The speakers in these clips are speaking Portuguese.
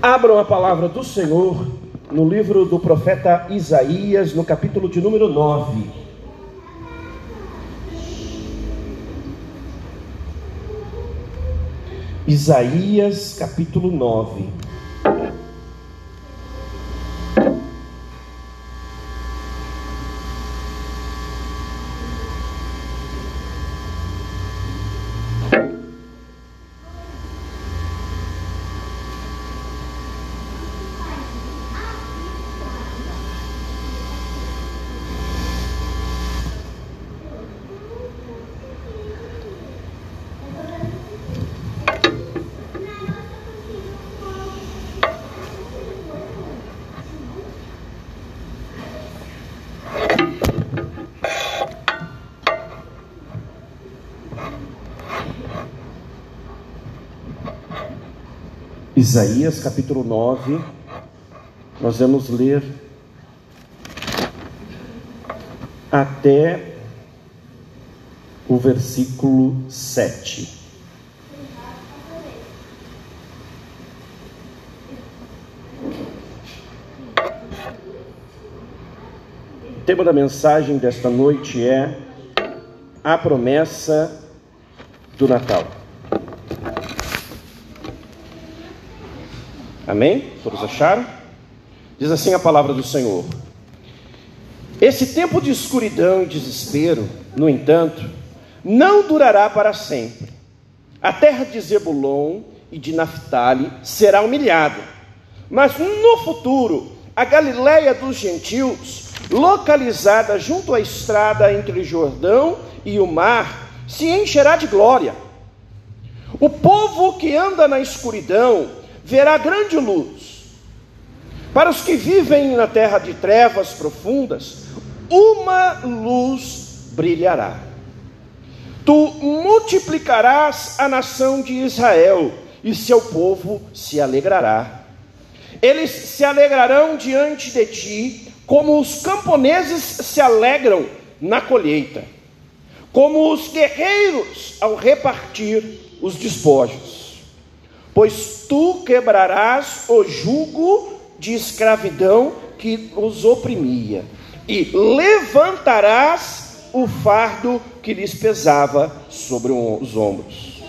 Abram a palavra do Senhor no livro do profeta Isaías, no capítulo de número 9. Isaías, capítulo 9. Isaías capítulo 9, nós vamos ler até o versículo 7. O tema da mensagem desta noite é a promessa do Natal. Amém? Todos acharam? Diz assim a palavra do Senhor. Esse tempo de escuridão e desespero, no entanto, não durará para sempre. A terra de Zebulon e de Naphtali será humilhada, mas no futuro, a Galiléia dos gentios, localizada junto à estrada entre Jordão e o mar, se encherá de glória. O povo que anda na escuridão verá grande luz. Para os que vivem na terra de trevas profundas, uma luz brilhará. Tu multiplicarás a nação de Israel, e seu povo se alegrará. Eles se alegrarão diante de ti, como os camponeses se alegram na colheita, como os guerreiros ao repartir os despojos pois tu quebrarás o jugo de escravidão que os oprimia, e levantarás o fardo que lhes pesava sobre os ombros.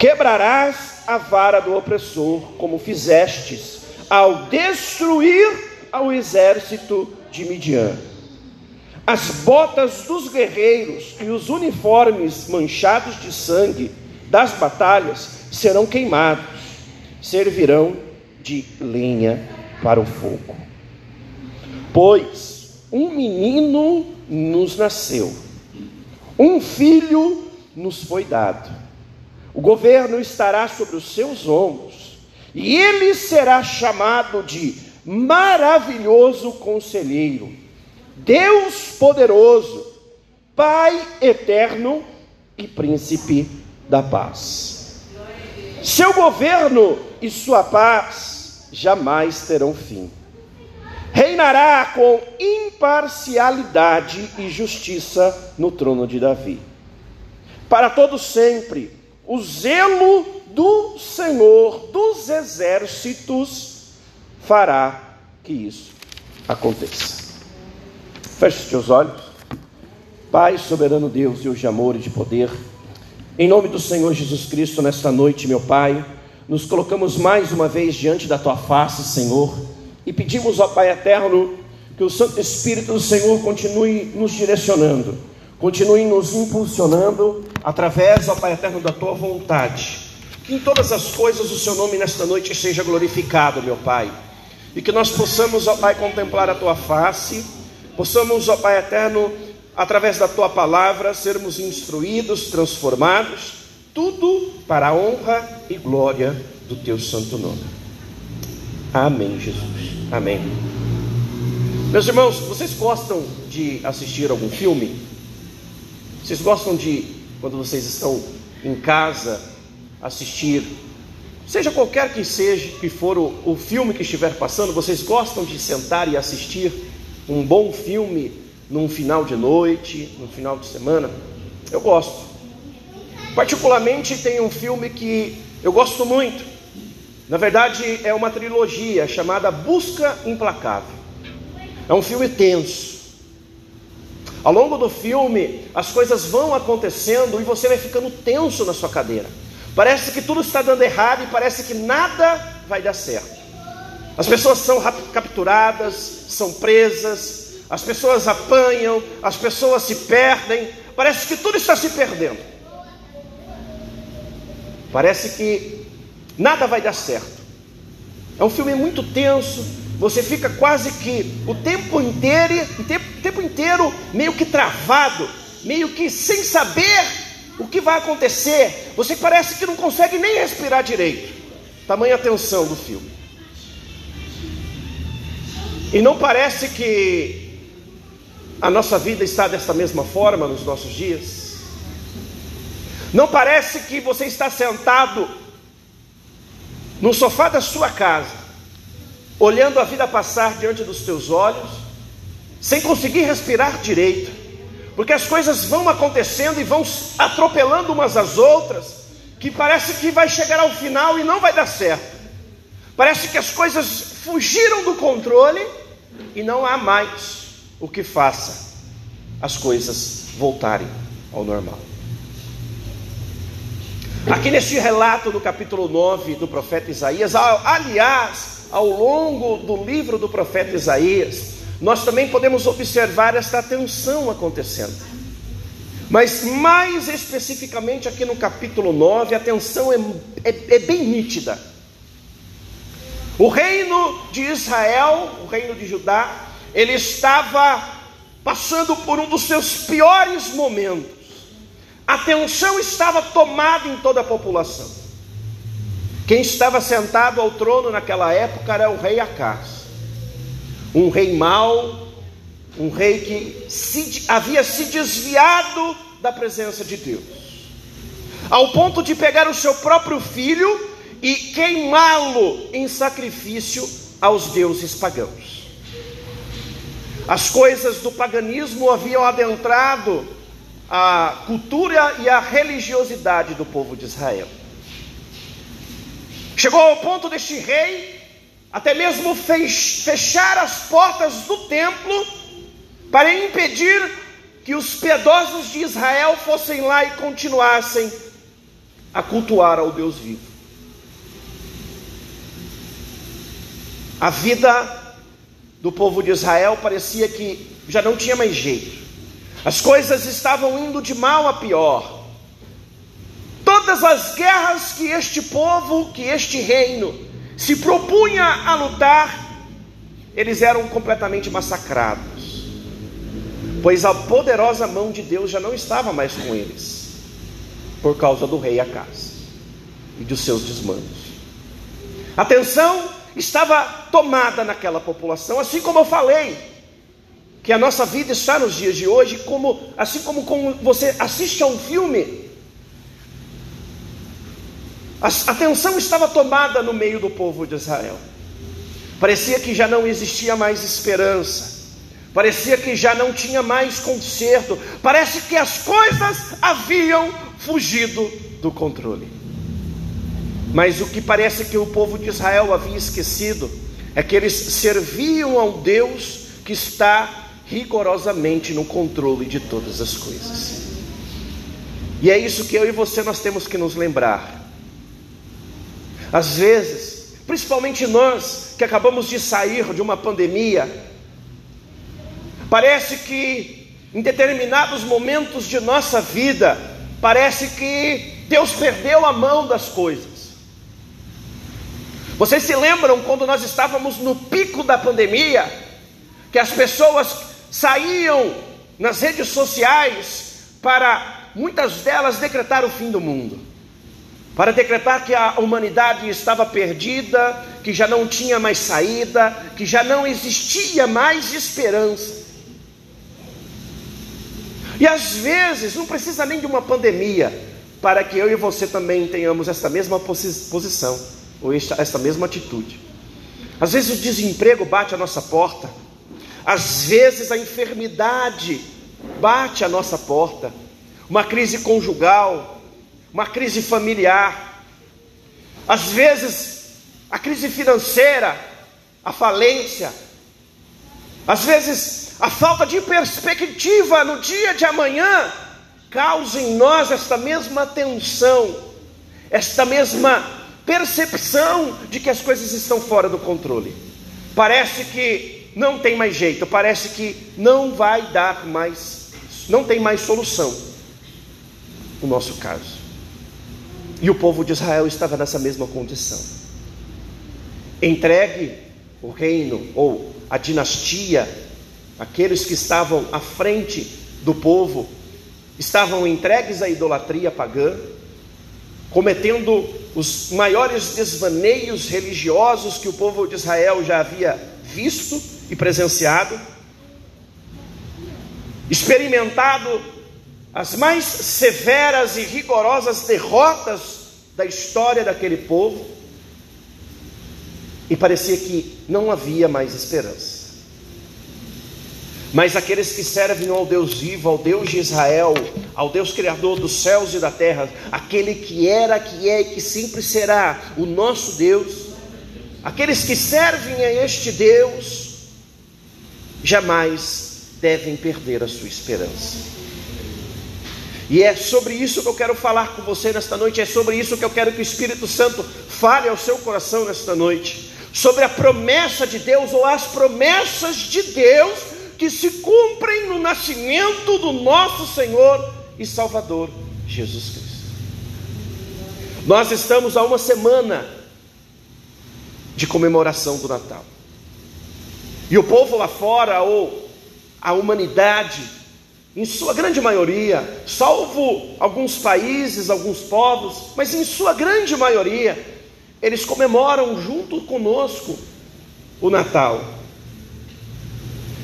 Quebrarás a vara do opressor, como fizestes ao destruir ao exército de Midian. As botas dos guerreiros e os uniformes manchados de sangue das batalhas serão queimados, servirão de lenha para o fogo. Pois um menino nos nasceu, um filho nos foi dado. O governo estará sobre os seus ombros, e ele será chamado de maravilhoso conselheiro, Deus poderoso, Pai eterno e príncipe da paz. Seu governo e sua paz jamais terão fim. Reinará com imparcialidade e justiça no trono de Davi. Para todo sempre, o zelo do Senhor dos exércitos fará que isso aconteça. Feche os teus olhos. Pai, soberano Deus, de amor e de poder, em nome do Senhor Jesus Cristo, nesta noite, meu Pai, nos colocamos mais uma vez diante da Tua face, Senhor, e pedimos ao Pai eterno que o Santo Espírito do Senhor continue nos direcionando, continue nos impulsionando através, ó Pai eterno, da Tua vontade. Que em todas as coisas o Seu nome nesta noite seja glorificado, meu Pai, e que nós possamos, ó Pai, contemplar a Tua face, possamos, ó Pai eterno, através da tua palavra, sermos instruídos, transformados, tudo para a honra e glória do teu santo nome. Amém, Jesus. Amém. Meus irmãos, vocês gostam de assistir algum filme? Vocês gostam de, quando vocês estão em casa, assistir, seja qualquer que seja, que for o, o filme que estiver passando, vocês gostam de sentar e assistir um bom filme num final de noite, num final de semana. Eu gosto. Particularmente tem um filme que eu gosto muito. Na verdade, é uma trilogia chamada Busca Implacável. É um filme tenso. Ao longo do filme, as coisas vão acontecendo e você vai ficando tenso na sua cadeira. Parece que tudo está dando errado e parece que nada vai dar certo. As pessoas são capturadas, são presas, as pessoas apanham, as pessoas se perdem, parece que tudo está se perdendo. Parece que nada vai dar certo. É um filme muito tenso, você fica quase que o tempo inteiro, o tempo, o tempo inteiro meio que travado, meio que sem saber o que vai acontecer. Você parece que não consegue nem respirar direito. Tamanha tensão do filme. E não parece que a nossa vida está dessa mesma forma nos nossos dias? Não parece que você está sentado no sofá da sua casa, olhando a vida passar diante dos teus olhos, sem conseguir respirar direito, porque as coisas vão acontecendo e vão atropelando umas às outras, que parece que vai chegar ao final e não vai dar certo. Parece que as coisas fugiram do controle e não há mais o que faça as coisas voltarem ao normal. Aqui neste relato do capítulo 9 do profeta Isaías, aliás, ao longo do livro do profeta Isaías, nós também podemos observar esta tensão acontecendo. Mas mais especificamente aqui no capítulo 9, a tensão é, é, é bem nítida. O reino de Israel, o reino de Judá, ele estava passando por um dos seus piores momentos. A tensão estava tomada em toda a população. Quem estava sentado ao trono naquela época era o rei Acas, um rei mau, um rei que se, havia se desviado da presença de Deus, ao ponto de pegar o seu próprio filho e queimá-lo em sacrifício aos deuses pagãos. As coisas do paganismo haviam adentrado a cultura e a religiosidade do povo de Israel. Chegou ao ponto deste rei até mesmo fechar as portas do templo para impedir que os piedosos de Israel fossem lá e continuassem a cultuar ao Deus vivo. A vida do povo de Israel parecia que já não tinha mais jeito. As coisas estavam indo de mal a pior. Todas as guerras que este povo, que este reino se propunha a lutar, eles eram completamente massacrados, pois a poderosa mão de Deus já não estava mais com eles, por causa do rei Acas e dos seus desmandos. A tensão estava tomada naquela população, assim como eu falei, que a nossa vida está nos dias de hoje, como assim como, como você assiste a um filme. A atenção estava tomada no meio do povo de Israel. Parecia que já não existia mais esperança. Parecia que já não tinha mais conserto. Parece que as coisas haviam fugido do controle. Mas o que parece que o povo de Israel havia esquecido é que eles serviam ao Deus que está rigorosamente no controle de todas as coisas. E é isso que eu e você nós temos que nos lembrar. Às vezes, principalmente nós que acabamos de sair de uma pandemia, parece que em determinados momentos de nossa vida, parece que Deus perdeu a mão das coisas. Vocês se lembram quando nós estávamos no pico da pandemia, que as pessoas saíam nas redes sociais para muitas delas decretar o fim do mundo, para decretar que a humanidade estava perdida, que já não tinha mais saída, que já não existia mais esperança. E às vezes não precisa nem de uma pandemia para que eu e você também tenhamos essa mesma posição, ou esta, mesma atitude. Às vezes o desemprego bate a nossa porta, às vezes a enfermidade bate à nossa porta, uma crise conjugal, uma crise familiar. Às vezes a crise financeira, a falência, às vezes a falta de perspectiva no dia de amanhã causa em nós esta mesma tensão, esta mesma percepção de que as coisas estão fora do controle. Parece que não tem mais jeito, parece que não vai dar mais, não tem mais solução. O nosso caso. E o povo de Israel estava nessa mesma condição. Entregue o reino ou a dinastia, aqueles que estavam à frente do povo, estavam entregues à idolatria pagã, cometendo os maiores desvaneios religiosos que o povo de Israel já havia visto e presenciado, experimentado as mais severas e rigorosas derrotas da história daquele povo, e parecia que não havia mais esperança. Mas aqueles que servem ao Deus vivo, ao Deus de Israel, ao Deus Criador dos céus e da terra, aquele que era, que é e que sempre será o nosso Deus, aqueles que servem a este Deus, jamais devem perder a sua esperança. E é sobre isso que eu quero falar com você nesta noite, é sobre isso que eu quero que o Espírito Santo fale ao seu coração nesta noite, sobre a promessa de Deus ou as promessas de Deus que se cumprem no nascimento do nosso Senhor e Salvador Jesus Cristo. Nós estamos a uma semana de comemoração do Natal. E o povo lá fora, ou a humanidade, em sua grande maioria, salvo alguns países, alguns povos, mas em sua grande maioria, eles comemoram junto conosco o Natal.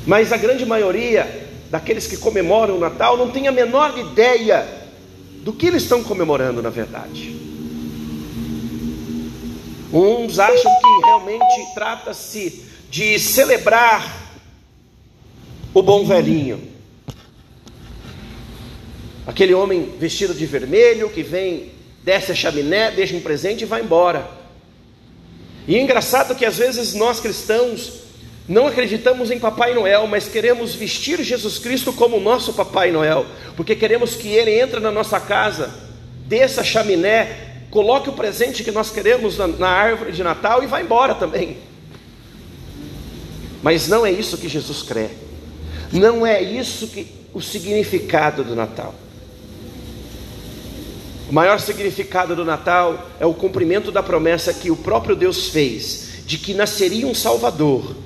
Mas a grande maioria daqueles que comemoram o Natal não tem a menor ideia do que eles estão comemorando na verdade. Uns acham que realmente trata-se de celebrar o bom velhinho Aquele homem vestido de vermelho que vem, desce a chaminé, deixa um presente e vai embora. E é engraçado que às vezes nós cristãos não acreditamos em Papai Noel, mas queremos vestir Jesus Cristo como nosso Papai Noel, porque queremos que ele entre na nossa casa, desça a chaminé, coloque o presente que nós queremos na, na árvore de Natal e vá embora também. Mas não é isso que Jesus crê. Não é isso que o significado do Natal. O maior significado do Natal é o cumprimento da promessa que o próprio Deus fez de que nasceria um Salvador.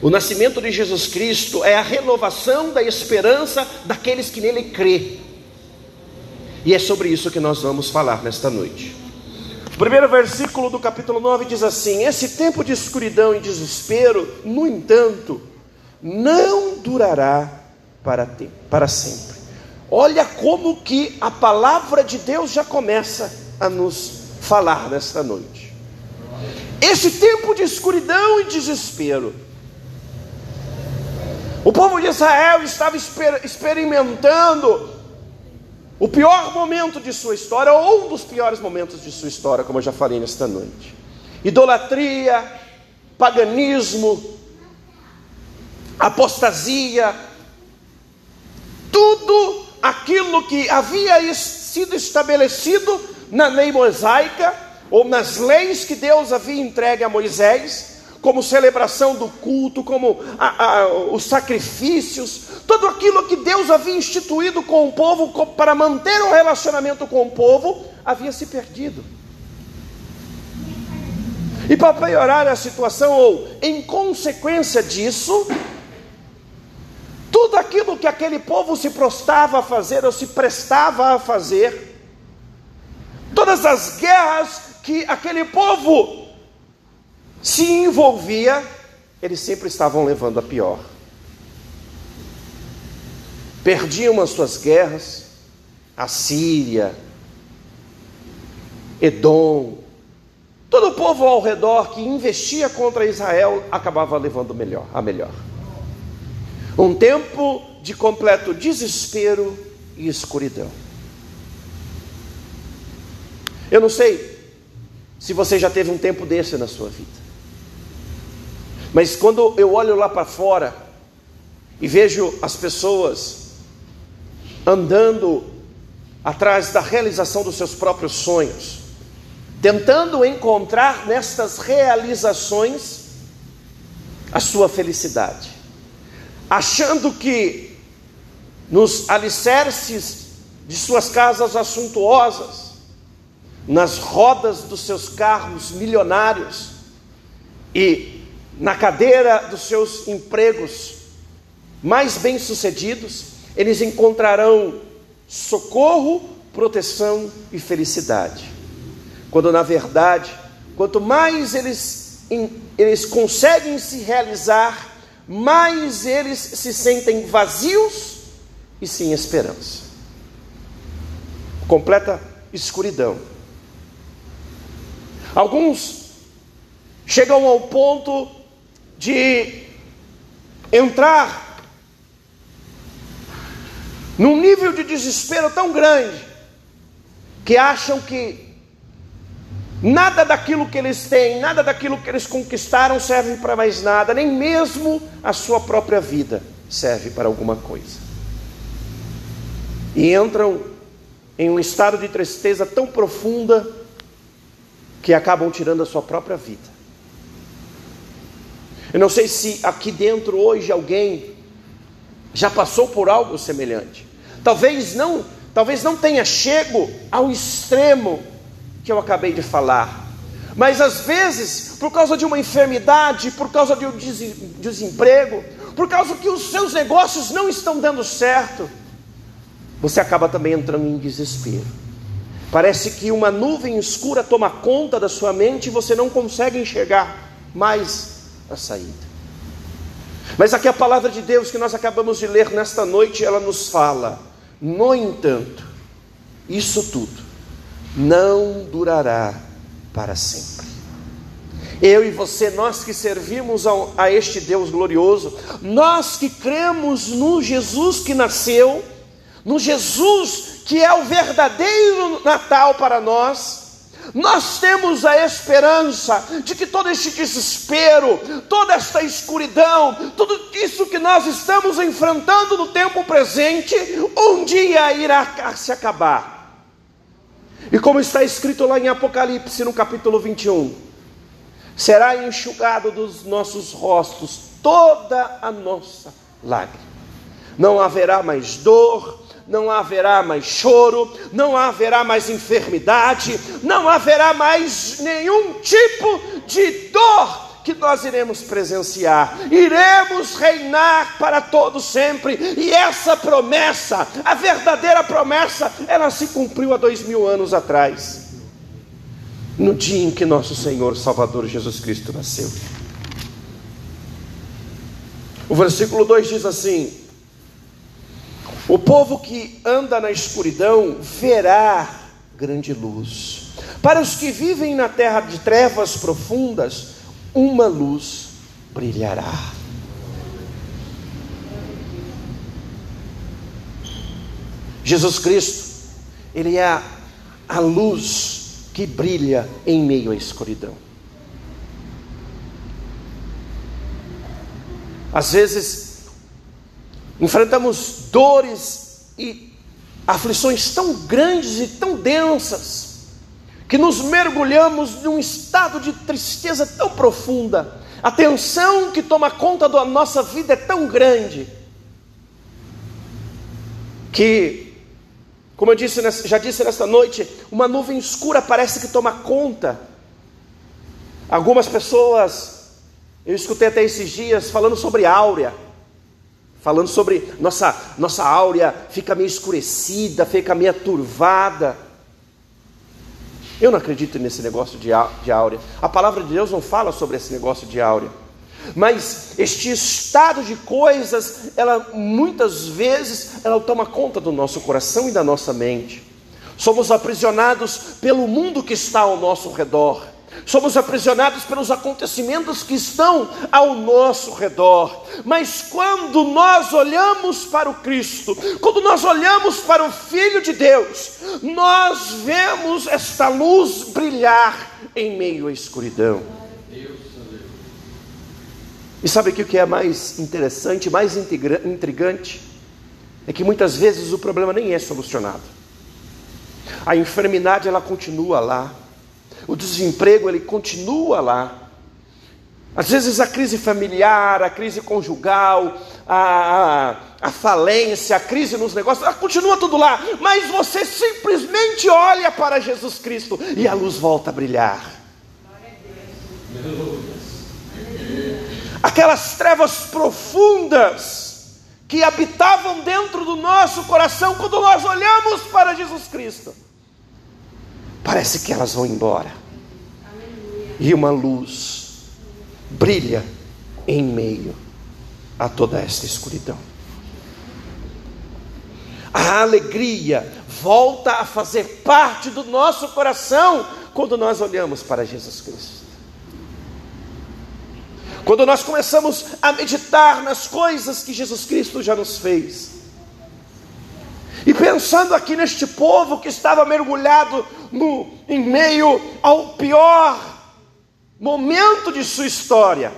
O nascimento de Jesus Cristo é a renovação da esperança daqueles que nele crê. E é sobre isso que nós vamos falar nesta noite. O primeiro versículo do capítulo 9 diz assim: Esse tempo de escuridão e desespero, no entanto, não durará para, para sempre. Olha como que a palavra de Deus já começa a nos falar nesta noite. Esse tempo de escuridão e desespero. O povo de Israel estava exper experimentando o pior momento de sua história, ou um dos piores momentos de sua história, como eu já falei nesta noite. Idolatria, paganismo, apostasia, tudo aquilo que havia sido estabelecido na lei mosaica, ou nas leis que Deus havia entregue a Moisés, como celebração do culto, como a, a, os sacrifícios, tudo aquilo que Deus havia instituído com o povo para manter o relacionamento com o povo, havia se perdido. E para piorar a situação, ou em consequência disso, tudo aquilo que aquele povo se prostava a fazer ou se prestava a fazer, todas as guerras que aquele povo se envolvia, eles sempre estavam levando a pior. Perdiam as suas guerras, a Síria, Edom, todo o povo ao redor que investia contra Israel acabava levando melhor, a melhor. Um tempo de completo desespero e escuridão. Eu não sei se você já teve um tempo desse na sua vida. Mas quando eu olho lá para fora e vejo as pessoas andando atrás da realização dos seus próprios sonhos, tentando encontrar nestas realizações a sua felicidade, achando que nos alicerces de suas casas assuntuosas, nas rodas dos seus carros milionários e na cadeira dos seus empregos mais bem-sucedidos, eles encontrarão socorro, proteção e felicidade. Quando na verdade, quanto mais eles, eles conseguem se realizar, mais eles se sentem vazios e sem esperança. Completa escuridão. Alguns chegam ao ponto de entrar num nível de desespero tão grande que acham que nada daquilo que eles têm, nada daquilo que eles conquistaram serve para mais nada, nem mesmo a sua própria vida serve para alguma coisa. E entram em um estado de tristeza tão profunda que acabam tirando a sua própria vida. Eu não sei se aqui dentro hoje alguém já passou por algo semelhante. Talvez não, talvez não tenha chego ao extremo que eu acabei de falar. Mas às vezes, por causa de uma enfermidade, por causa de um desemprego, por causa que os seus negócios não estão dando certo, você acaba também entrando em desespero. Parece que uma nuvem escura toma conta da sua mente e você não consegue enxergar mais a saída. Mas aqui a palavra de Deus que nós acabamos de ler nesta noite, ela nos fala: no entanto, isso tudo não durará para sempre. Eu e você, nós que servimos a, este Deus glorioso, nós que cremos no Jesus que nasceu, no Jesus que é o verdadeiro Natal para nós, nós temos a esperança de que todo este desespero, toda esta escuridão, tudo isso que nós estamos enfrentando no tempo presente, um dia irá se acabar. E como está escrito lá em Apocalipse, no capítulo 21, será enxugado dos nossos rostos toda a nossa lágrima. Não haverá mais dor, não haverá mais choro, não haverá mais enfermidade, não haverá mais nenhum tipo de dor que nós iremos presenciar, iremos reinar para todo sempre, e essa promessa, a verdadeira promessa, ela se cumpriu há dois mil anos atrás, no dia em que nosso Senhor Salvador Jesus Cristo nasceu. O versículo 2 diz assim: o povo que anda na escuridão verá grande luz. Para os que vivem na terra de trevas profundas, uma luz brilhará. Jesus Cristo, Ele é a, luz que brilha em meio à escuridão. Às vezes enfrentamos dores e aflições tão grandes e tão densas, que nos mergulhamos num estado de tristeza tão profunda, a tensão que toma conta da nossa vida é tão grande, que, como eu disse, já disse nesta noite, uma nuvem escura parece que toma conta. Algumas pessoas, eu escutei até esses dias falando sobre áurea falando sobre nossa, nossa áurea fica meio escurecida, fica meio turvada. Eu não acredito nesse negócio de, de áurea. A palavra de Deus não fala sobre esse negócio de áurea. Mas este estado de coisas, ela muitas vezes ela toma conta do nosso coração e da nossa mente. Somos aprisionados pelo mundo que está ao nosso redor. Somos aprisionados pelos acontecimentos que estão ao nosso redor. Mas quando nós olhamos para o Cristo, quando nós olhamos para o Filho de Deus, nós vemos esta luz brilhar em meio à escuridão. E sabe o que é mais interessante, mais intrigante? É que muitas vezes o problema nem é solucionado. A enfermidade ela continua lá. O desemprego ele continua lá. Às vezes a crise familiar, a crise conjugal, a, a, a, falência, a crise nos negócios, ela continua tudo lá, mas você simplesmente olha para Jesus Cristo e a luz volta a brilhar. Aquelas trevas profundas que habitavam dentro do nosso coração quando nós olhamos para Jesus Cristo, parece que elas vão embora. E uma luz brilha em meio a toda esta escuridão. A alegria volta a fazer parte do nosso coração quando nós olhamos para Jesus Cristo. Quando nós começamos a meditar nas coisas que Jesus Cristo já nos fez. E pensando aqui neste povo que estava mergulhado no, em meio ao pior momento de sua história,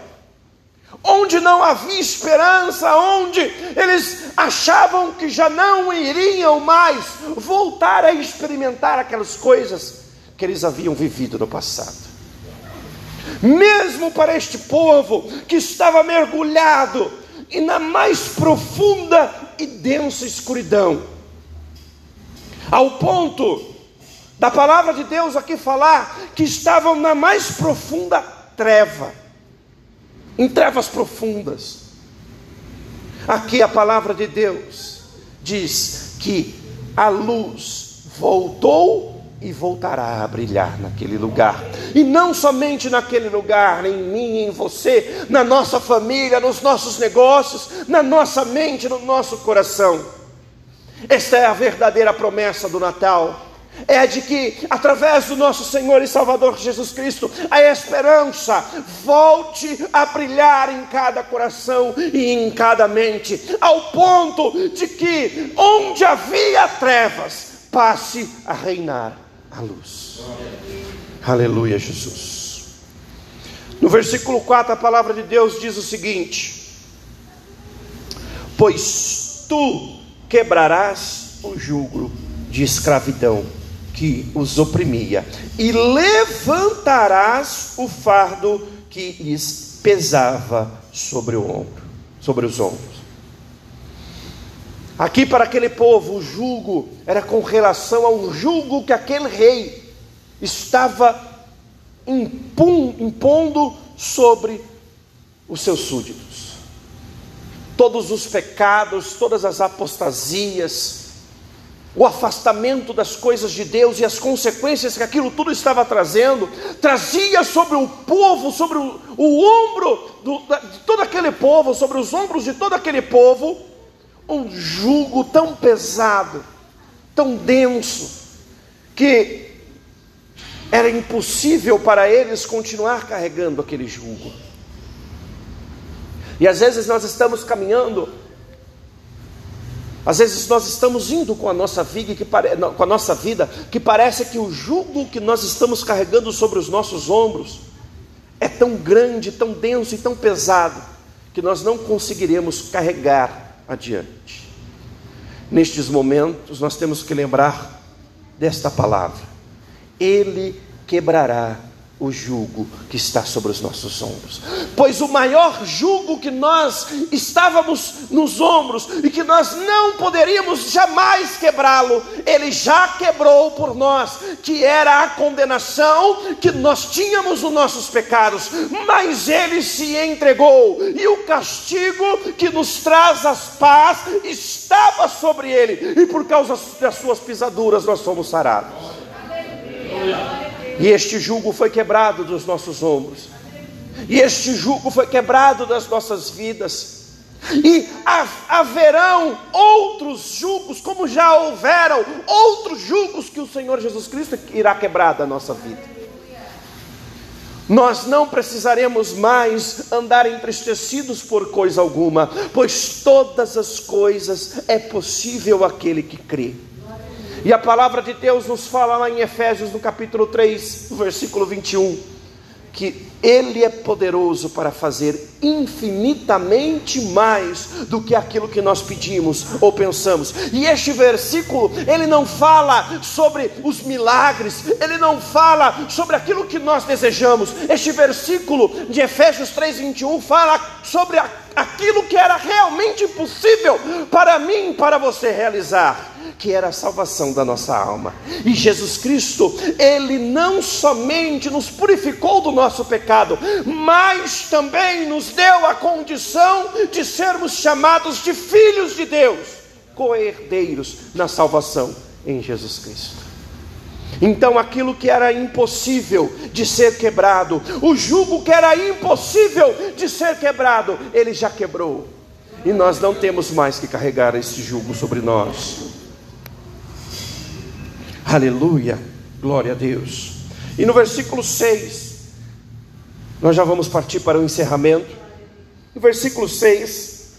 onde não havia esperança, onde eles achavam que já não iriam mais voltar a experimentar aquelas coisas que eles haviam vivido no passado. Mesmo para este povo que estava mergulhado e na mais profunda e densa escuridão, ao ponto da palavra de Deus aqui falar que estavam na mais profunda treva, em trevas profundas. Aqui a palavra de Deus diz que a luz voltou e voltará a brilhar naquele lugar. E não somente naquele lugar, em mim, em você, na nossa família, nos nossos negócios, na nossa mente, no nosso coração. Esta é a verdadeira promessa do Natal é de que, através do nosso Senhor e Salvador Jesus Cristo, a esperança volte a brilhar em cada coração e em cada mente, ao ponto de que, onde havia trevas, passe a reinar a luz. Aleluia, Jesus. No versículo 4, a palavra de Deus diz o seguinte: Pois tu quebrarás o jugo de escravidão que os oprimia, e levantarás o fardo que lhes pesava sobre o ombro, sobre os ombros. Aqui para aquele povo, o jugo era com relação ao jugo que aquele rei estava impondo sobre os seus súditos. Todos os pecados, todas as apostasias, o afastamento das coisas de Deus e as consequências que aquilo tudo estava trazendo, trazia sobre o povo, sobre o, o ombro do, de todo aquele povo, sobre os ombros de todo aquele povo, um jugo tão pesado, tão denso, que era impossível para eles continuar carregando aquele jugo. E às vezes nós estamos caminhando às vezes nós estamos indo com a nossa vida que, pare... com a nossa vida que parece que o jugo que nós estamos carregando sobre os nossos ombros é tão grande, tão denso e tão pesado que nós não conseguiremos carregar adiante. Nestes momentos nós temos que lembrar desta palavra: Ele quebrará o jugo que está sobre os nossos ombros. Pois o maior jugo que nós estávamos nos ombros e que nós não poderíamos jamais quebrá-lo, ele já quebrou por nós, que era a condenação que nós tínhamos nos nossos pecados, mas ele se entregou e o castigo que nos traz as paz estava sobre ele, e por causa das suas pisaduras nós somos sarados. Aleluia. E este jugo foi quebrado dos nossos ombros. E este jugo foi quebrado das nossas vidas. E haverão outros jugos, como já houveram outros jugos que o Senhor Jesus Cristo irá quebrar da nossa vida. Nós não precisaremos mais andar entristecidos por coisa alguma, pois todas as coisas é possível aquele que crê. E a palavra de Deus nos fala lá em Efésios, no capítulo 3, versículo 21, que Ele é poderoso para fazer infinitamente mais do que aquilo que nós pedimos ou pensamos. E este versículo, ele não fala sobre os milagres, ele não fala sobre aquilo que nós desejamos. Este versículo de Efésios 3:21 fala sobre aquilo que era realmente impossível para mim, para você realizar que era a salvação da nossa alma. E Jesus Cristo, Ele não somente nos purificou do nosso pecado, mas também nos deu a condição de sermos chamados de filhos de Deus, co-herdeiros na salvação em Jesus Cristo. Então, aquilo que era impossível de ser quebrado, o jugo que era impossível de ser quebrado, ele já quebrou, e nós não temos mais que carregar esse jugo sobre nós. Aleluia, glória a Deus. E no versículo 6, nós já vamos partir para o encerramento. No versículo 6,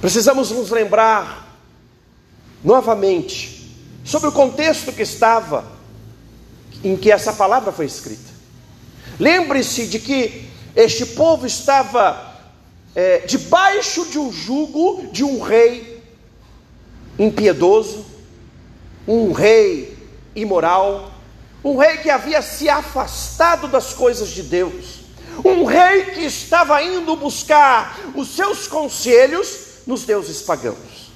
precisamos nos lembrar novamente sobre o contexto que estava em que essa palavra foi escrita. Lembre-se de que este povo estava é, debaixo de um jugo de um rei impiedoso, um rei imoral, um rei que havia se afastado das coisas de Deus, um rei que estava indo buscar os seus conselhos nos deuses pagãos,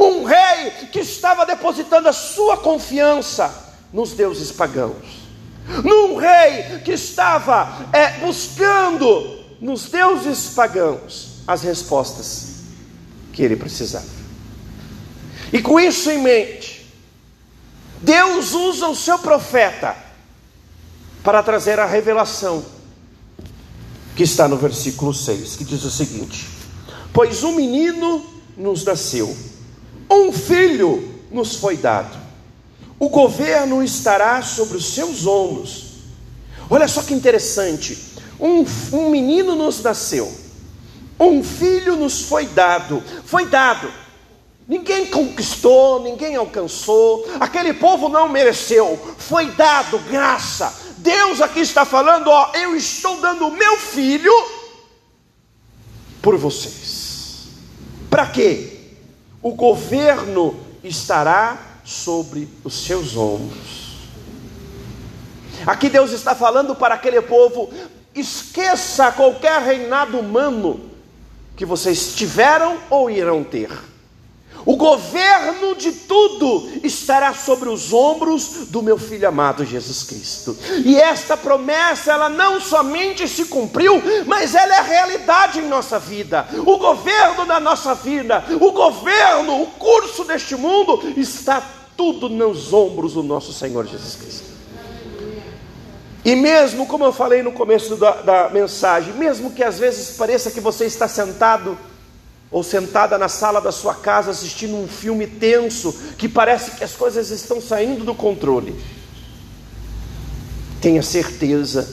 um rei que estava depositando a sua confiança nos deuses pagãos, num rei que estava é, buscando nos deuses pagãos as respostas que ele precisava. E com isso em mente, Deus usa o seu profeta para trazer a revelação que está no versículo 6, que diz o seguinte: Pois um menino nos nasceu, um filho nos foi dado, o governo estará sobre os seus ombros. Olha só que interessante: um, um menino nos nasceu, um filho nos foi dado, foi dado. Ninguém conquistou, ninguém alcançou, aquele povo não mereceu, foi dado graça. Deus aqui está falando: ó, eu estou dando o meu filho por vocês. Para quê? O governo estará sobre os seus ombros. Aqui Deus está falando para aquele povo: esqueça qualquer reinado humano que vocês tiveram ou irão ter o governo de tudo estará sobre os ombros do meu filho amado Jesus Cristo. E esta promessa, ela não somente se cumpriu, mas ela é realidade em nossa vida. O governo da nossa vida, o governo, o curso deste mundo está tudo nos ombros do nosso Senhor Jesus Cristo. E mesmo, como eu falei no começo da, da mensagem, mesmo que às vezes pareça que você está sentado ou sentada na sala da sua casa assistindo um filme tenso, que parece que as coisas estão saindo do controle. Tenha certeza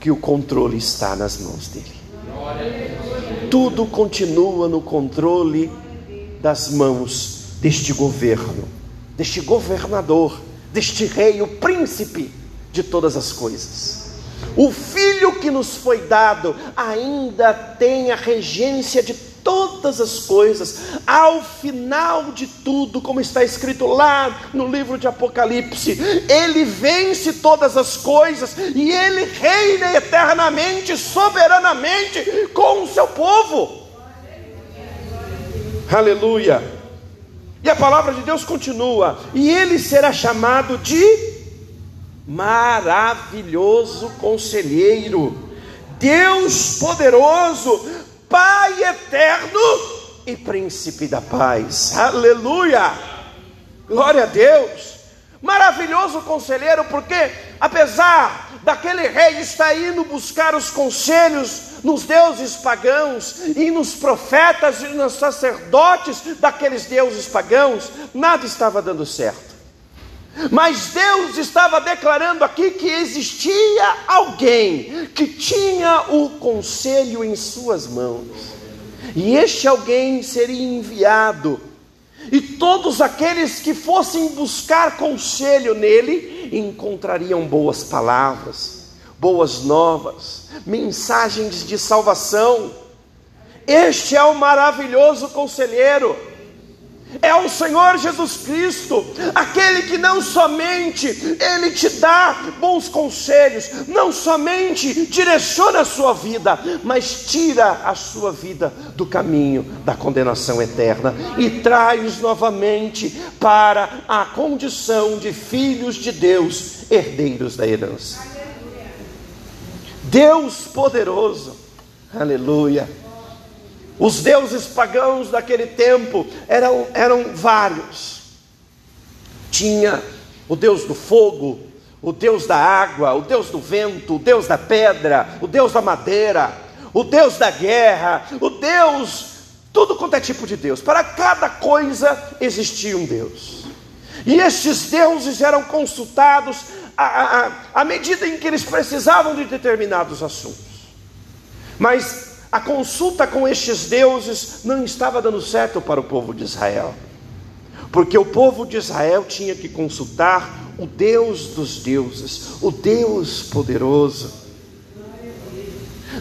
que o controle está nas mãos dele. Tudo continua no controle das mãos deste governo, deste governador, deste rei, o príncipe de todas as coisas. O filho que nos foi dado ainda tem a regência de todas as coisas, ao final de tudo, como está escrito lá no livro de Apocalipse, ele vence todas as coisas e ele reina eternamente, soberanamente com o seu povo. Aleluia. E a palavra de Deus continua: e ele será chamado de maravilhoso conselheiro, Deus poderoso, Pai eterno e príncipe da paz. Aleluia! Glória a Deus! Maravilhoso conselheiro, porque apesar daquele rei estar indo buscar os conselhos nos deuses pagãos e nos profetas e nos sacerdotes daqueles deuses pagãos, nada estava dando certo. Mas Deus estava declarando aqui que existia alguém que tinha o conselho em suas mãos. E este alguém seria enviado E todos aqueles que fossem buscar conselho nele encontrariam boas palavras, boas novas, mensagens de salvação. Este é o maravilhoso conselheiro é o Senhor Jesus Cristo, aquele que não somente ele te dá bons conselhos, não somente direciona a sua vida, mas tira a sua vida do caminho da condenação eterna e traz novamente para a condição de filhos de Deus, herdeiros da herança. Deus poderoso, aleluia os deuses pagãos daquele tempo eram, eram vários. Tinha o deus do fogo, o deus da água, o deus do vento, o deus da pedra, o deus da madeira, o deus da guerra, o deus, tudo quanto é tipo de deus. Para cada coisa existia um deus. E estes deuses eram consultados à, à, à medida em que eles precisavam de determinados assuntos. Mas a consulta com estes deuses não estava dando certo para o povo de Israel, porque o povo de Israel tinha que consultar o Deus dos deuses, o Deus poderoso.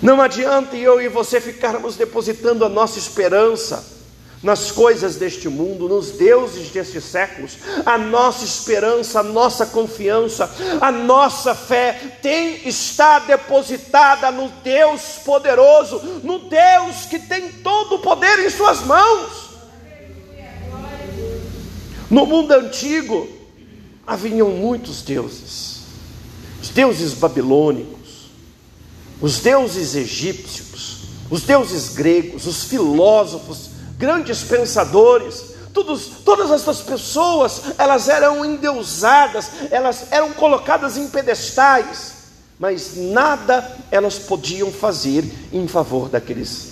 Não adianta eu e você ficarmos depositando a nossa esperança nas coisas deste mundo, nos deuses destes séculos. A nossa esperança, a nossa confiança, a nossa fé tem está depositada no Deus poderoso, no Deus que tem todo o poder em suas mãos. No mundo antigo haviam muitos deuses. Os deuses babilônicos, os deuses egípcios, os deuses gregos, os filósofos grandes pensadores, todos, todas essas pessoas, elas eram endeusadas, elas eram colocadas em pedestais, mas nada elas podiam fazer em favor daqueles,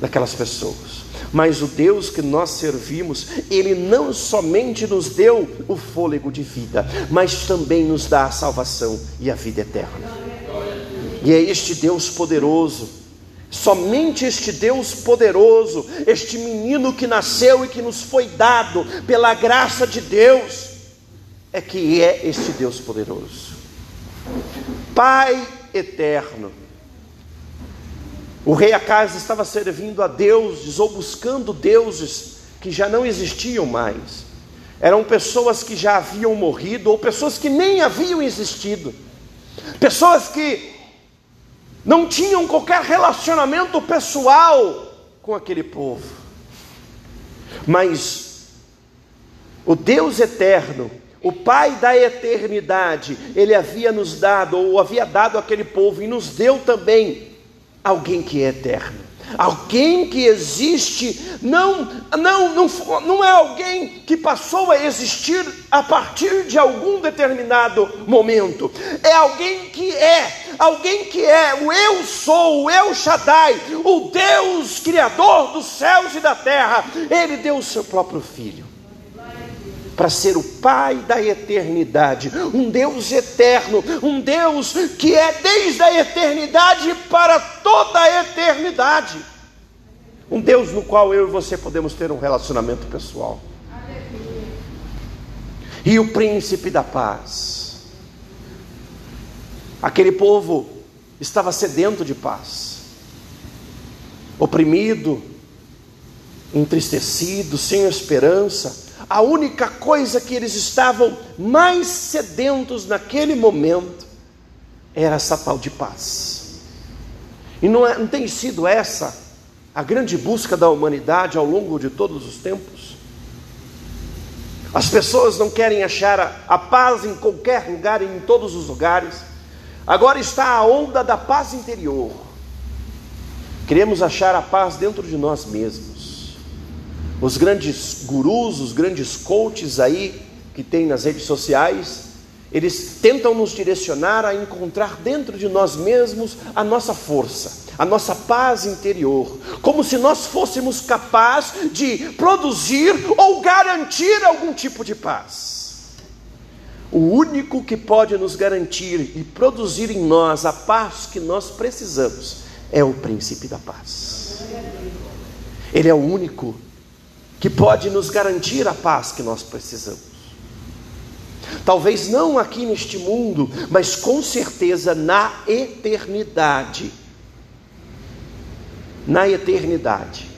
daquelas pessoas. Mas o Deus que nós servimos, Ele não somente nos deu o fôlego de vida, mas também nos dá a salvação e a vida eterna. E é este Deus poderoso Somente este Deus poderoso, este menino que nasceu e que nos foi dado pela graça de Deus, é que é este Deus poderoso. Pai eterno. O rei Acas estava servindo a deuses ou buscando deuses que já não existiam mais. Eram pessoas que já haviam morrido ou pessoas que nem haviam existido. Pessoas que não tinham qualquer relacionamento pessoal com aquele povo. Mas o Deus eterno, o Pai da eternidade, ele havia nos dado, ou havia dado àquele povo, e nos deu também alguém que é eterno. Alguém que existe, não, não, não, não é alguém que passou a existir a partir de algum determinado momento, é alguém que é, alguém que é o Eu sou, o El Shaddai, o Deus Criador dos céus e da terra, ele deu o seu próprio Filho para ser o Pai da eternidade, um Deus eterno, um Deus que é desde a eternidade para toda a eternidade. Um Deus no qual eu e você podemos ter um relacionamento pessoal. E o príncipe da paz. Aquele povo estava sedento de paz, oprimido, entristecido, sem esperança, a única coisa que eles estavam mais sedentos naquele momento era essa tal de paz. E não, é, não tem sido essa a grande busca da humanidade ao longo de todos os tempos? As pessoas não querem achar a, a paz em qualquer lugar, em todos os lugares. Agora está a onda da paz interior. Queremos achar a paz dentro de nós mesmos. Os grandes gurus, os grandes coaches aí que tem nas redes sociais, eles tentam nos direcionar a encontrar dentro de nós mesmos a nossa força, a nossa paz interior, como se nós fôssemos capazes de produzir ou garantir algum tipo de paz. O único que pode nos garantir e produzir em nós a paz que nós precisamos é o príncipe da paz. Ele é o único que pode nos garantir a paz que nós precisamos. Talvez não aqui neste mundo, mas com certeza na eternidade. Na eternidade.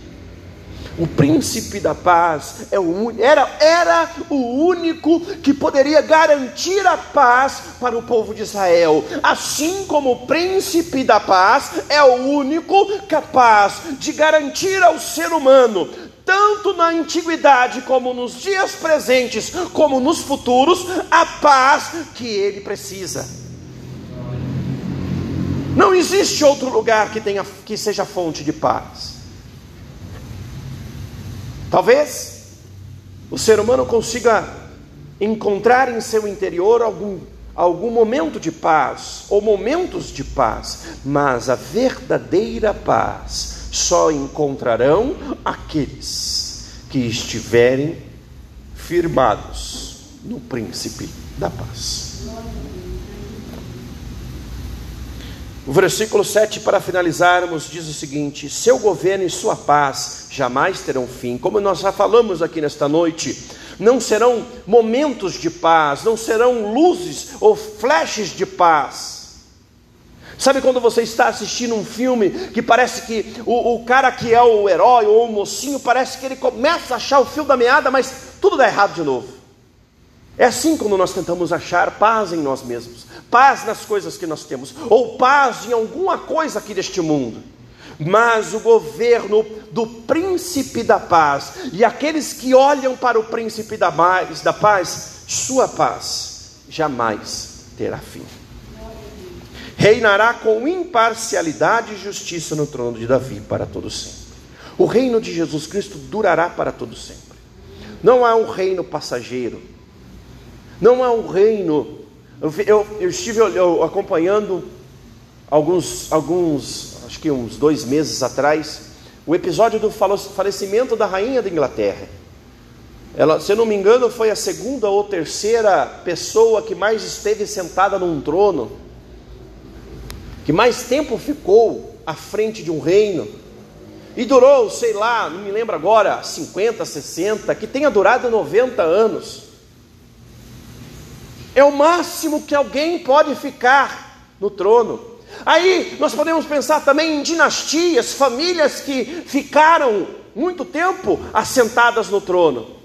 O príncipe da paz é o, era, era o único que poderia garantir a paz para o povo de Israel. Assim como o príncipe da paz é o único capaz de garantir ao ser humano tanto na antiguidade como nos dias presentes, como nos futuros, a paz que ele precisa. Não existe outro lugar que, tenha, que seja fonte de paz. Talvez o ser humano consiga encontrar em seu interior algum, algum momento de paz, ou momentos de paz, mas a verdadeira paz só encontrarão aqueles que estiverem firmados no príncipe da paz. O versículo 7, para finalizarmos, diz o seguinte: Seu governo e sua paz jamais terão fim. Como nós já falamos aqui nesta noite, não serão momentos de paz, não serão luzes ou flashes de paz Sabe quando você está assistindo um filme que parece que o, o, cara que é o herói ou o mocinho, parece que ele começa a achar o fio da meada, mas tudo dá errado de novo. É assim quando nós tentamos achar paz em nós mesmos, paz nas coisas que nós temos, ou paz em alguma coisa aqui deste mundo. Mas o governo do príncipe da paz, e aqueles que olham para o príncipe da paz, da paz sua paz jamais terá fim reinará com imparcialidade e justiça no trono de Davi para todo sempre. O reino de Jesus Cristo durará para todo sempre. Não há um reino passageiro. Não há um reino. Eu, eu, estive acompanhando alguns, alguns, acho que uns dois meses atrás, o episódio do falecimento da rainha da Inglaterra. Ela, se eu não me engano, foi a segunda ou terceira pessoa que mais esteve sentada num trono que mais tempo ficou à frente de um reino, e durou, sei lá, não me lembro agora, 50, 60, que tenha durado 90 anos. É o máximo que alguém pode ficar no trono. Aí nós podemos pensar também em dinastias, famílias que ficaram muito tempo assentadas no trono.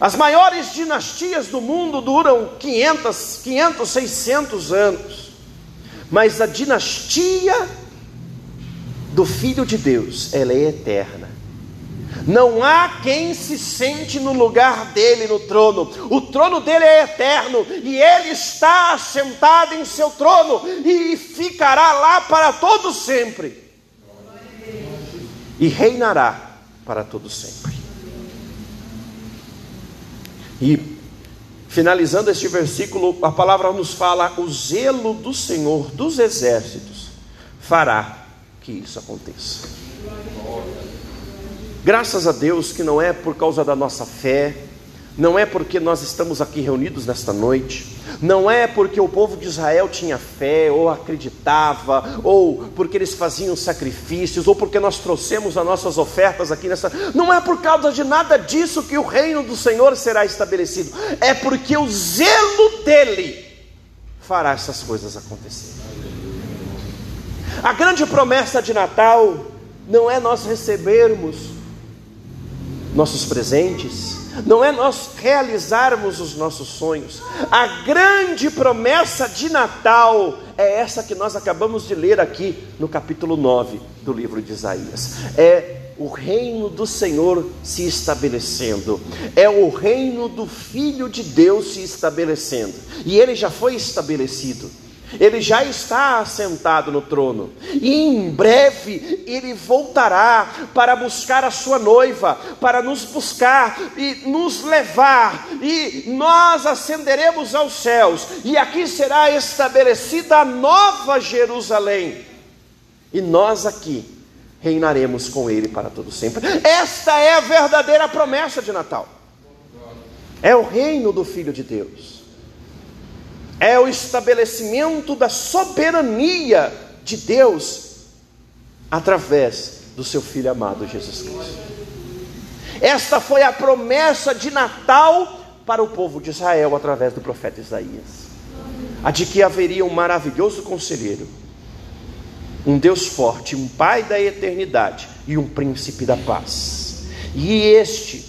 As maiores dinastias do mundo duram 500, 500 600 anos. Mas a dinastia do Filho de Deus, ela é eterna. Não há quem se sente no lugar dele no trono. O trono dele é eterno e ele está assentado em seu trono e ficará lá para todo sempre. E reinará para todo sempre. E Finalizando este versículo, a palavra nos fala: o zelo do Senhor dos exércitos fará que isso aconteça. Graças a Deus que não é por causa da nossa fé, não é porque nós estamos aqui reunidos nesta noite, não é porque o povo de Israel tinha fé, ou acreditava, ou porque eles faziam sacrifícios, ou porque nós trouxemos as nossas ofertas aqui nessa. Não é por causa de nada disso que o reino do Senhor será estabelecido, é porque o zelo dele fará essas coisas acontecerem. A grande promessa de Natal não é nós recebermos nossos presentes, não é nós realizarmos os nossos sonhos. A grande promessa de Natal é essa que nós acabamos de ler aqui no capítulo 9 do livro de Isaías. É o reino do Senhor se estabelecendo, é o reino do Filho de Deus se estabelecendo, e ele já foi estabelecido ele já está assentado no trono, e em breve ele voltará para buscar a sua noiva, para nos buscar e nos levar, e nós ascenderemos aos céus, e aqui será estabelecida a nova Jerusalém, e nós aqui reinaremos com ele para todo sempre. Esta é a verdadeira promessa de Natal. É o reino do Filho de Deus é o estabelecimento da soberania de Deus através do seu Filho amado Jesus Cristo. Esta foi a promessa de Natal para o povo de Israel através do profeta Isaías. A de que haveria um maravilhoso conselheiro, um Deus forte, um Pai da eternidade e um príncipe da paz. E este,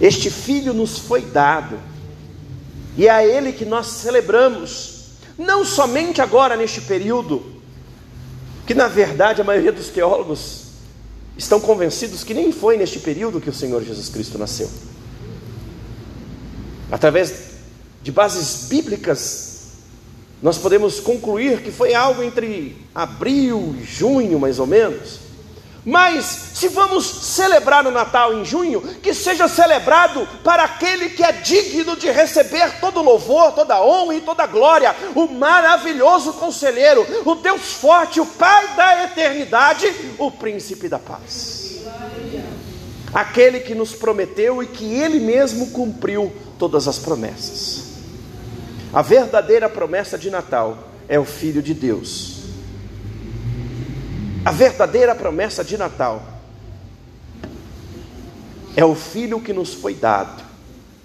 este filho nos foi dado, e é a ele que nós celebramos, não somente agora neste período, que na verdade a maioria dos teólogos estão convencidos que nem foi neste período que o Senhor Jesus Cristo nasceu. Através de bases bíblicas, nós podemos concluir que foi algo entre abril e junho, mais ou menos. Mas se vamos celebrar o Natal em junho, que seja celebrado para aquele que é digno de receber todo louvor, toda honra e toda glória, o maravilhoso conselheiro, o Deus forte, o Pai da eternidade, o príncipe da paz. Aquele que nos prometeu e que ele mesmo cumpriu todas as promessas. A verdadeira promessa de Natal é o Filho de Deus a verdadeira promessa de Natal é o filho que nos foi dado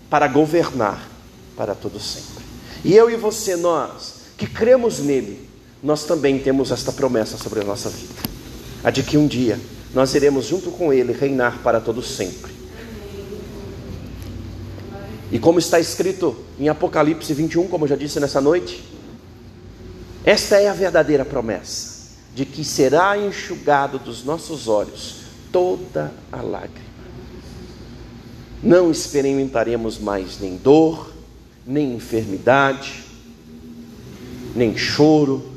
para governar para todo sempre. E eu e você, nós que cremos nele, nós também temos esta promessa sobre a nossa vida. A de que um dia nós iremos junto com ele reinar para todo sempre. E como está escrito em Apocalipse 21, como eu já disse nessa noite, esta é a verdadeira promessa de que será enxugado dos nossos olhos toda a lágrima. Não experimentaremos mais nem dor, nem enfermidade, nem choro.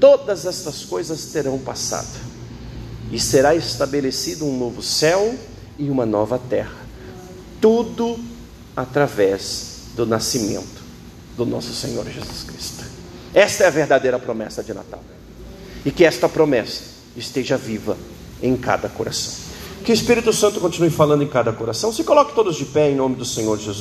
Todas estas coisas terão passado, e será estabelecido um novo céu e uma nova terra. Tudo através do nascimento do nosso Senhor Jesus Cristo. Esta é a verdadeira promessa de Natal e que esta promessa esteja viva em cada coração. Que o Espírito Santo continue falando em cada coração. Se coloque todos de pé em nome do Senhor Jesus.